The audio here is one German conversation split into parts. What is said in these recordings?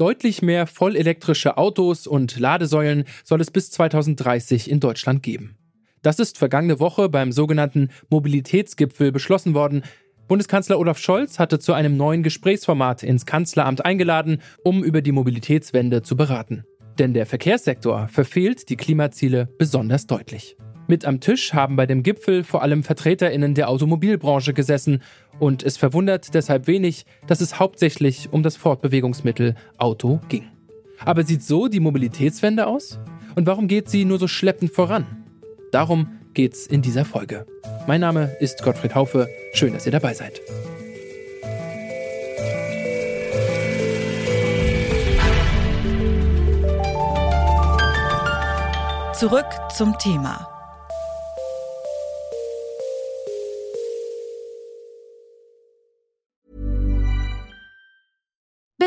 Deutlich mehr vollelektrische Autos und Ladesäulen soll es bis 2030 in Deutschland geben. Das ist vergangene Woche beim sogenannten Mobilitätsgipfel beschlossen worden. Bundeskanzler Olaf Scholz hatte zu einem neuen Gesprächsformat ins Kanzleramt eingeladen, um über die Mobilitätswende zu beraten. Denn der Verkehrssektor verfehlt die Klimaziele besonders deutlich. Mit am Tisch haben bei dem Gipfel vor allem Vertreterinnen der Automobilbranche gesessen und es verwundert deshalb wenig, dass es hauptsächlich um das Fortbewegungsmittel Auto ging. Aber sieht so die Mobilitätswende aus? Und warum geht sie nur so schleppend voran? Darum geht's in dieser Folge. Mein Name ist Gottfried Haufe. Schön, dass ihr dabei seid. Zurück zum Thema.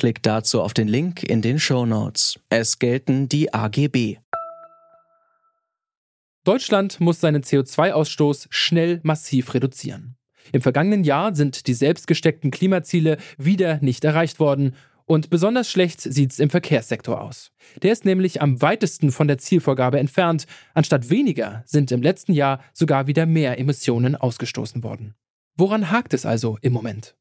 Klickt dazu auf den Link in den Show Notes. Es gelten die AGB. Deutschland muss seinen CO2-Ausstoß schnell massiv reduzieren. Im vergangenen Jahr sind die selbstgesteckten Klimaziele wieder nicht erreicht worden und besonders schlecht sieht es im Verkehrssektor aus. Der ist nämlich am weitesten von der Zielvorgabe entfernt. Anstatt weniger sind im letzten Jahr sogar wieder mehr Emissionen ausgestoßen worden. Woran hakt es also im Moment?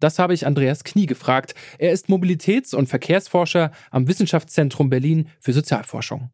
Das habe ich Andreas Knie gefragt. Er ist Mobilitäts- und Verkehrsforscher am Wissenschaftszentrum Berlin für Sozialforschung.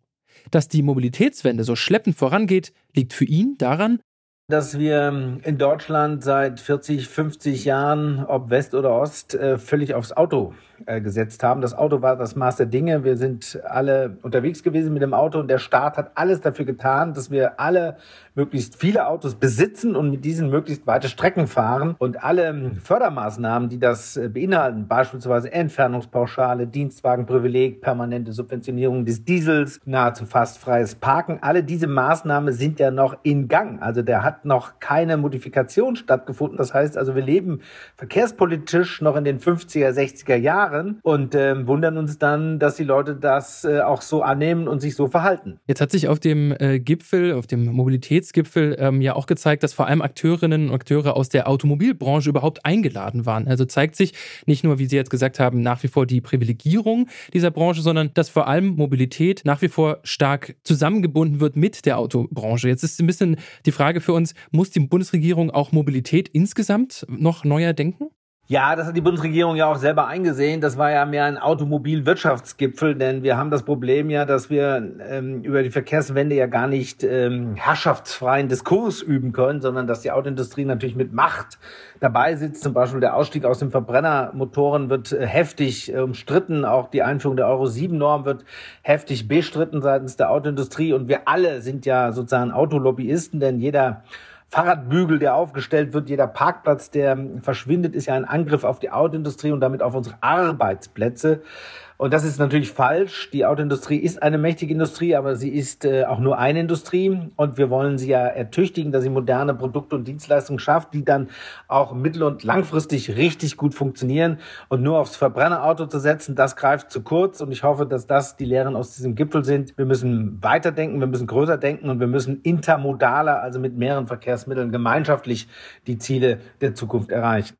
Dass die Mobilitätswende so schleppend vorangeht, liegt für ihn daran, dass wir in Deutschland seit 40, 50 Jahren, ob West oder Ost, äh, völlig aufs Auto äh, gesetzt haben. Das Auto war das Maß der Dinge. Wir sind alle unterwegs gewesen mit dem Auto und der Staat hat alles dafür getan, dass wir alle möglichst viele Autos besitzen und mit diesen möglichst weite Strecken fahren. Und alle Fördermaßnahmen, die das äh, beinhalten, beispielsweise Entfernungspauschale, Dienstwagenprivileg, permanente Subventionierung des Diesels, nahezu fast freies Parken, alle diese Maßnahmen sind ja noch in Gang. Also der hat noch keine Modifikation stattgefunden. Das heißt also, wir leben verkehrspolitisch noch in den 50er, 60er Jahren Jahren und äh, wundern uns dann, dass die Leute das äh, auch so annehmen und sich so verhalten. Jetzt hat sich auf dem äh, Gipfel, auf dem Mobilitätsgipfel ähm, ja auch gezeigt, dass vor allem Akteurinnen und Akteure aus der Automobilbranche überhaupt eingeladen waren. Also zeigt sich nicht nur, wie Sie jetzt gesagt haben, nach wie vor die Privilegierung dieser Branche, sondern dass vor allem Mobilität nach wie vor stark zusammengebunden wird mit der Autobranche. Jetzt ist ein bisschen die Frage für uns, muss die Bundesregierung auch Mobilität insgesamt noch neuer denken? Ja, das hat die Bundesregierung ja auch selber eingesehen. Das war ja mehr ein Automobilwirtschaftsgipfel, denn wir haben das Problem ja, dass wir ähm, über die Verkehrswende ja gar nicht ähm, herrschaftsfreien Diskurs üben können, sondern dass die Autoindustrie natürlich mit Macht dabei sitzt. Zum Beispiel der Ausstieg aus den Verbrennermotoren wird äh, heftig äh, umstritten. Auch die Einführung der Euro 7 Norm wird heftig bestritten seitens der Autoindustrie. Und wir alle sind ja sozusagen Autolobbyisten, denn jeder Fahrradbügel, der aufgestellt wird, jeder Parkplatz, der verschwindet, ist ja ein Angriff auf die Autoindustrie und damit auf unsere Arbeitsplätze. Und das ist natürlich falsch. Die Autoindustrie ist eine mächtige Industrie, aber sie ist äh, auch nur eine Industrie. Und wir wollen sie ja ertüchtigen, dass sie moderne Produkte und Dienstleistungen schafft, die dann auch mittel- und langfristig richtig gut funktionieren. Und nur aufs Verbrennerauto zu setzen, das greift zu kurz. Und ich hoffe, dass das die Lehren aus diesem Gipfel sind. Wir müssen weiterdenken, wir müssen größer denken und wir müssen intermodaler, also mit mehreren Verkehrsmitteln gemeinschaftlich die Ziele der Zukunft erreichen.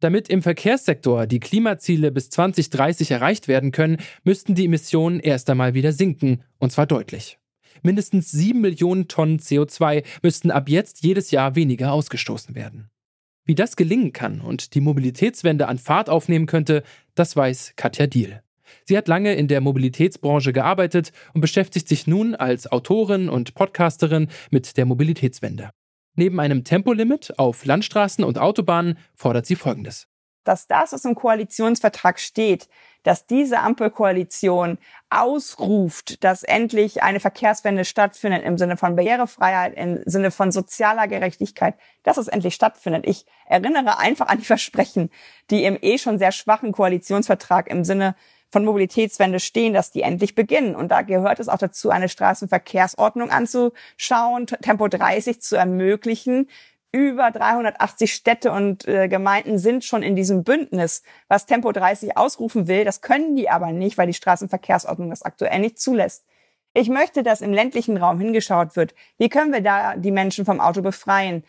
Damit im Verkehrssektor die Klimaziele bis 2030 erreicht werden können, müssten die Emissionen erst einmal wieder sinken, und zwar deutlich. Mindestens 7 Millionen Tonnen CO2 müssten ab jetzt jedes Jahr weniger ausgestoßen werden. Wie das gelingen kann und die Mobilitätswende an Fahrt aufnehmen könnte, das weiß Katja Diel. Sie hat lange in der Mobilitätsbranche gearbeitet und beschäftigt sich nun als Autorin und Podcasterin mit der Mobilitätswende. Neben einem Tempolimit auf Landstraßen und Autobahnen fordert sie Folgendes. Dass das, was im Koalitionsvertrag steht, dass diese Ampelkoalition ausruft, dass endlich eine Verkehrswende stattfindet im Sinne von Barrierefreiheit, im Sinne von sozialer Gerechtigkeit, dass es endlich stattfindet. Ich erinnere einfach an die Versprechen, die im eh schon sehr schwachen Koalitionsvertrag im Sinne von Mobilitätswende stehen, dass die endlich beginnen. Und da gehört es auch dazu, eine Straßenverkehrsordnung anzuschauen, Tempo 30 zu ermöglichen. Über 380 Städte und äh, Gemeinden sind schon in diesem Bündnis, was Tempo 30 ausrufen will. Das können die aber nicht, weil die Straßenverkehrsordnung das aktuell nicht zulässt. Ich möchte, dass im ländlichen Raum hingeschaut wird. Wie können wir da die Menschen vom Auto befreien?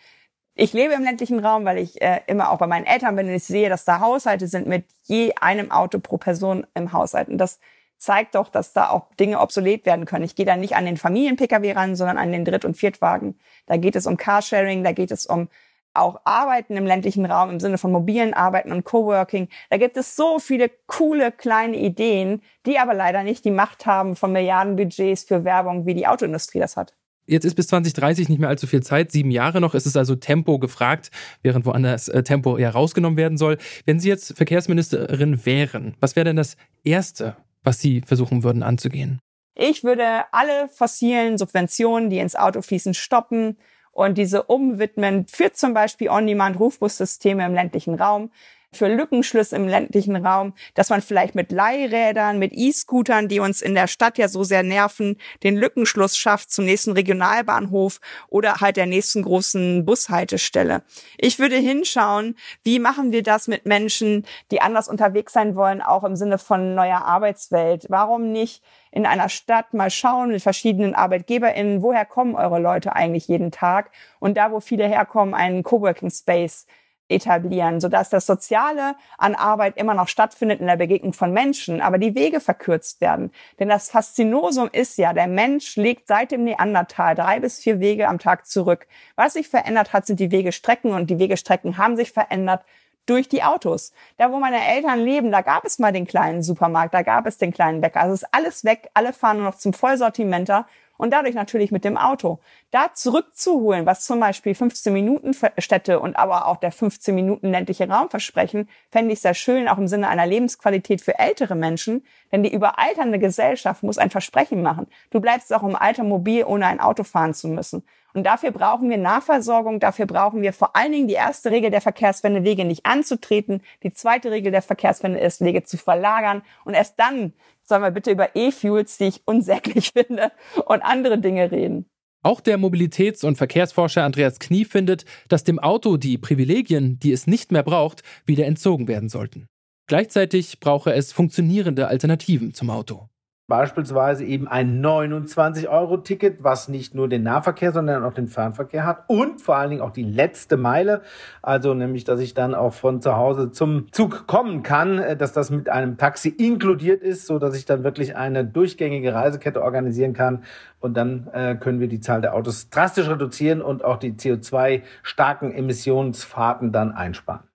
Ich lebe im ländlichen Raum, weil ich äh, immer auch bei meinen Eltern bin und ich sehe, dass da Haushalte sind mit je einem Auto pro Person im Haushalt. Und das zeigt doch, dass da auch Dinge obsolet werden können. Ich gehe da nicht an den Familien-Pkw ran, sondern an den Dritt- und Viertwagen. Da geht es um Carsharing, da geht es um auch Arbeiten im ländlichen Raum im Sinne von mobilen Arbeiten und Coworking. Da gibt es so viele coole kleine Ideen, die aber leider nicht die Macht haben von Milliardenbudgets für Werbung, wie die Autoindustrie das hat. Jetzt ist bis 2030 nicht mehr allzu viel Zeit, sieben Jahre noch. Es ist also Tempo gefragt, während woanders äh, Tempo eher rausgenommen werden soll. Wenn Sie jetzt Verkehrsministerin wären, was wäre denn das Erste, was Sie versuchen würden anzugehen? Ich würde alle fossilen Subventionen, die ins Auto fließen, stoppen und diese umwidmen für zum Beispiel On-Demand-Rufbussysteme im ländlichen Raum für Lückenschluss im ländlichen Raum, dass man vielleicht mit Leihrädern, mit E-Scootern, die uns in der Stadt ja so sehr nerven, den Lückenschluss schafft zum nächsten Regionalbahnhof oder halt der nächsten großen Bushaltestelle. Ich würde hinschauen, wie machen wir das mit Menschen, die anders unterwegs sein wollen, auch im Sinne von neuer Arbeitswelt. Warum nicht in einer Stadt mal schauen mit verschiedenen ArbeitgeberInnen, woher kommen eure Leute eigentlich jeden Tag? Und da, wo viele herkommen, einen Coworking Space etablieren, sodass das Soziale an Arbeit immer noch stattfindet in der Begegnung von Menschen, aber die Wege verkürzt werden. Denn das Faszinosum ist ja, der Mensch legt seit dem Neandertal drei bis vier Wege am Tag zurück. Was sich verändert hat, sind die Wegestrecken und die Wegestrecken haben sich verändert durch die Autos. Da, wo meine Eltern leben, da gab es mal den kleinen Supermarkt, da gab es den kleinen Bäcker. Also ist alles weg, alle fahren nur noch zum Vollsortimenter und dadurch natürlich mit dem Auto. Da zurückzuholen, was zum Beispiel 15 Minuten Städte und aber auch der 15 Minuten ländliche Raum versprechen, fände ich sehr schön, auch im Sinne einer Lebensqualität für ältere Menschen. Denn die überalternde Gesellschaft muss ein Versprechen machen. Du bleibst auch im Alter mobil, ohne ein Auto fahren zu müssen. Und dafür brauchen wir Nahversorgung, dafür brauchen wir vor allen Dingen die erste Regel der Verkehrswende, Wege nicht anzutreten. Die zweite Regel der Verkehrswende ist, Wege zu verlagern. Und erst dann sollen wir bitte über E-Fuels, die ich unsäglich finde, und andere Dinge reden. Auch der Mobilitäts- und Verkehrsforscher Andreas Knie findet, dass dem Auto die Privilegien, die es nicht mehr braucht, wieder entzogen werden sollten. Gleichzeitig brauche es funktionierende Alternativen zum Auto. Beispielsweise eben ein 29-Euro-Ticket, was nicht nur den Nahverkehr, sondern auch den Fernverkehr hat und vor allen Dingen auch die letzte Meile. Also nämlich, dass ich dann auch von zu Hause zum Zug kommen kann, äh, dass das mit einem Taxi inkludiert ist, so dass ich dann wirklich eine durchgängige Reisekette organisieren kann. Und dann äh, können wir die Zahl der Autos drastisch reduzieren und auch die CO2-starken Emissionsfahrten dann einsparen.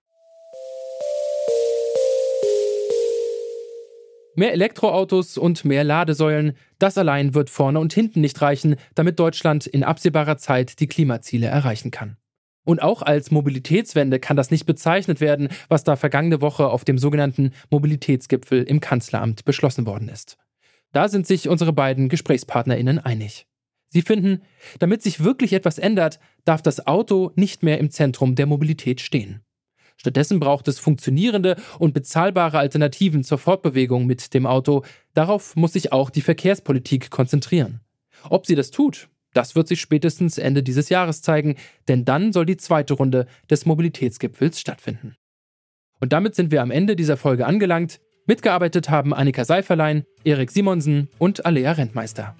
Mehr Elektroautos und mehr Ladesäulen, das allein wird vorne und hinten nicht reichen, damit Deutschland in absehbarer Zeit die Klimaziele erreichen kann. Und auch als Mobilitätswende kann das nicht bezeichnet werden, was da vergangene Woche auf dem sogenannten Mobilitätsgipfel im Kanzleramt beschlossen worden ist. Da sind sich unsere beiden Gesprächspartnerinnen einig. Sie finden, damit sich wirklich etwas ändert, darf das Auto nicht mehr im Zentrum der Mobilität stehen. Stattdessen braucht es funktionierende und bezahlbare Alternativen zur Fortbewegung mit dem Auto. Darauf muss sich auch die Verkehrspolitik konzentrieren. Ob sie das tut, das wird sich spätestens Ende dieses Jahres zeigen, denn dann soll die zweite Runde des Mobilitätsgipfels stattfinden. Und damit sind wir am Ende dieser Folge angelangt. Mitgearbeitet haben Annika Seiferlein, Erik Simonsen und Alea Rentmeister.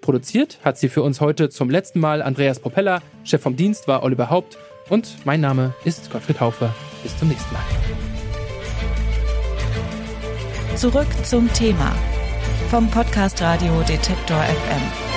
Produziert hat sie für uns heute zum letzten Mal Andreas Propeller, Chef vom Dienst war Oliver Haupt und mein Name ist Gottfried Haufe. Bis zum nächsten Mal. Zurück zum Thema vom Podcast Radio Detektor FM.